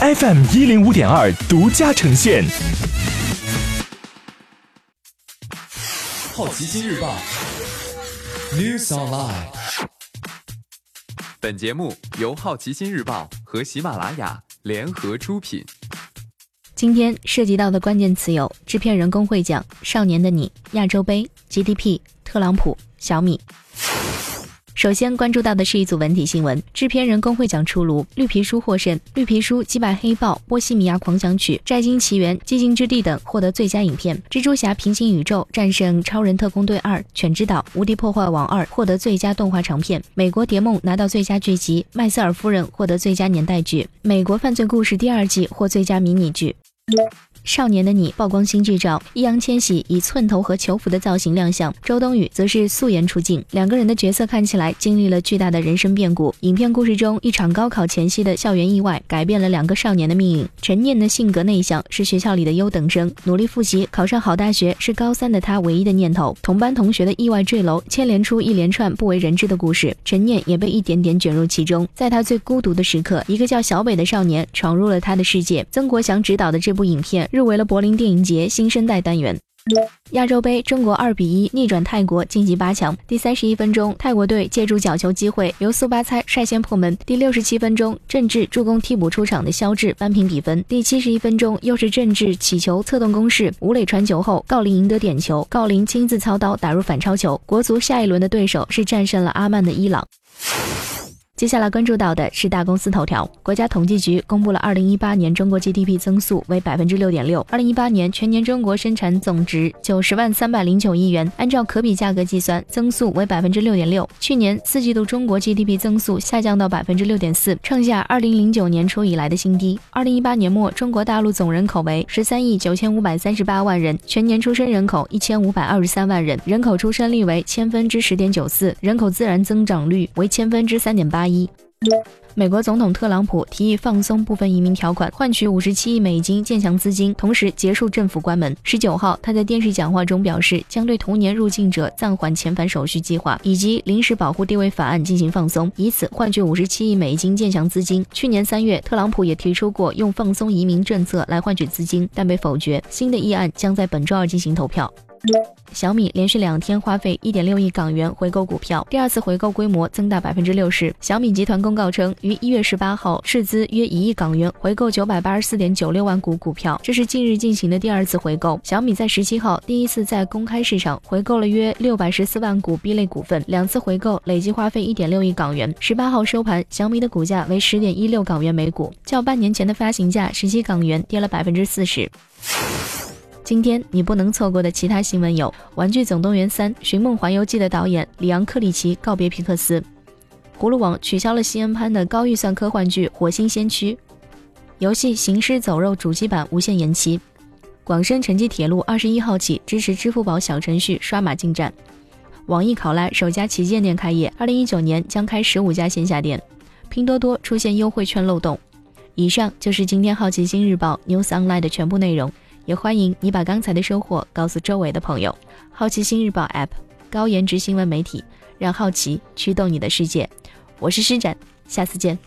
FM 一零五点二独家呈现。好奇心日报 News Online。本节目由好奇心日报和喜马拉雅联合出品。今天涉及到的关键词有：制片人工会奖、少年的你、亚洲杯、GDP、特朗普、小米。首先关注到的是一组文体新闻：制片人工会奖出炉，绿皮书获胜，绿皮书击败黑豹、波西米亚狂想曲、摘金奇缘、寂静之地等获得最佳影片；蜘蛛侠平行宇宙战胜超人特工队二、犬之岛、无敌破坏王二获得最佳动画长片；美国谍梦拿到最佳剧集，麦瑟尔夫人获得最佳年代剧，美国犯罪故事第二季获最佳迷你剧。少年的你曝光新剧照，易烊千玺以寸头和囚服的造型亮相，周冬雨则是素颜出镜。两个人的角色看起来经历了巨大的人生变故。影片故事中，一场高考前夕的校园意外改变了两个少年的命运。陈念的性格内向，是学校里的优等生，努力复习考上好大学是高三的他唯一的念头。同班同学的意外坠楼，牵连出一连串不为人知的故事。陈念也被一点点卷入其中。在他最孤独的时刻，一个叫小北的少年闯入了他的世界。曾国祥执导的这部部影片。入围了柏林电影节新生代单元。亚洲杯，中国二比一逆转泰国晋级八强。第三十一分钟，泰国队借助角球机会，由苏巴猜率先破门。第六十七分钟，郑智助攻替补出场的肖智扳平比分。第七十一分钟，又是郑智起球策动攻势，吴磊传球后，郜林赢得点球，郜林亲自操刀打入反超球。国足下一轮的对手是战胜了阿曼的伊朗。接下来关注到的是大公司头条。国家统计局公布了二零一八年中国 GDP 增速为百分之六点六。二零一八年全年中国生产总值九十万三百零九亿元，按照可比价格计算，增速为百分之六点六。去年四季度中国 GDP 增速下降到百分之六点四，创下二零零九年初以来的新低。二零一八年末，中国大陆总人口为十三亿九千五百三十八万人，全年出生人口一千五百二十三万人，人口出生率为千分之十点九四，人口自然增长率为千分之三点八。一，美国总统特朗普提议放松部分移民条款，换取五十七亿美金建墙资金，同时结束政府关门。十九号，他在电视讲话中表示，将对同年入境者暂缓遣返手续计划以及临时保护地位法案进行放松，以此换取五十七亿美金建墙资金。去年三月，特朗普也提出过用放松移民政策来换取资金，但被否决。新的议案将在本周二进行投票。小米连续两天花费一点六亿港元回购股票，第二次回购规模增大百分之六十。小米集团公告称，于一月十八号斥资约一亿港元回购九百八十四点九六万股股票，这是近日进行的第二次回购。小米在十七号第一次在公开市场回购了约六百十四万股 B 类股份，两次回购累计花费一点六亿港元。十八号收盘，小米的股价为十点一六港元每股，较半年前的发行价十七港元跌了百分之四十。今天你不能错过的其他新闻有：《玩具总动员三：寻梦环游记》的导演里昂·克里奇告别皮克斯；葫芦网取消了西恩潘的高预算科幻剧《火星先驱》；游戏《行尸走肉》主机版无限延期；广深城际铁路二十一号起支持支付宝小程序刷码进站；网易考拉首家旗舰店开业，二零一九年将开十五家线下店；拼多多出现优惠券漏洞。以上就是今天好奇心日报 News Online 的全部内容。也欢迎你把刚才的收获告诉周围的朋友。好奇心日报 App，高颜值新闻媒体，让好奇驱动你的世界。我是施展，下次见。